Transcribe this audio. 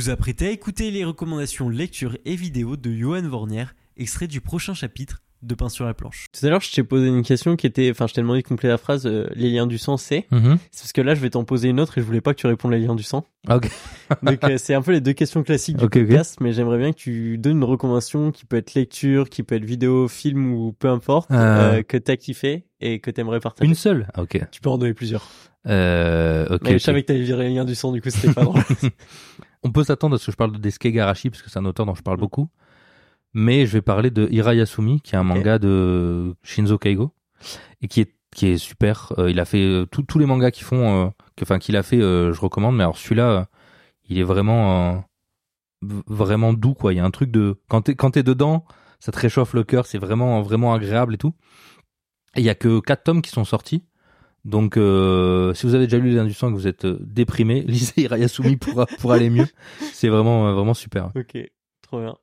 vous apprêtez à écouter les recommandations lecture et vidéo de Johan Vornier, extrait du prochain chapitre de Pain sur la planche. Tout à l'heure, je t'ai posé une question qui était, enfin, je t'ai demandé de compléter la phrase euh, les liens du sang, c'est. Mhm. C'est parce que là, je vais t'en poser une autre et je voulais pas que tu répondes les liens du sang. Ah, Ok. Donc, euh, c'est un peu les deux questions classiques du Ok, ok. podcast, mais j'aimerais bien que tu donnes une recommandation qui peut être lecture, qui peut être vidéo, film ou peu importe, Euh. euh, que t'as kiffé et que t'aimerais partager. Une seule. Ah, Ok. Tu peux en donner plusieurs. Euh, ok. mais je savais que t'allais virer les liens du sang, du coup, c'était pas drôle. On peut s'attendre à ce que je parle de Desuke Garashi parce que c'est un auteur dont je parle Mm. beaucoup. Mais je vais parler de Hirayasumi qui est un manga de Shinzo Kaigo et qui est qui est super. Euh, il a fait euh, tous les mangas font, euh, que- enfin qu'il a fait, euh, je recommande. Mais alors celui-là, il est vraiment vraiment doux quoi. Il y a un truc de quand t'es quand t'es dedans, ça te réchauffe le cœur. C'est vraiment vraiment agréable et tout. Il y a que quatre tomes qui sont sortis. Donc, euh, si vous avez déjà lu Les Sang et que vous êtes euh, déprimé, lisez Hirayasumi pour, pour aller mieux. C'est vraiment, euh, vraiment super. ok, trop bien.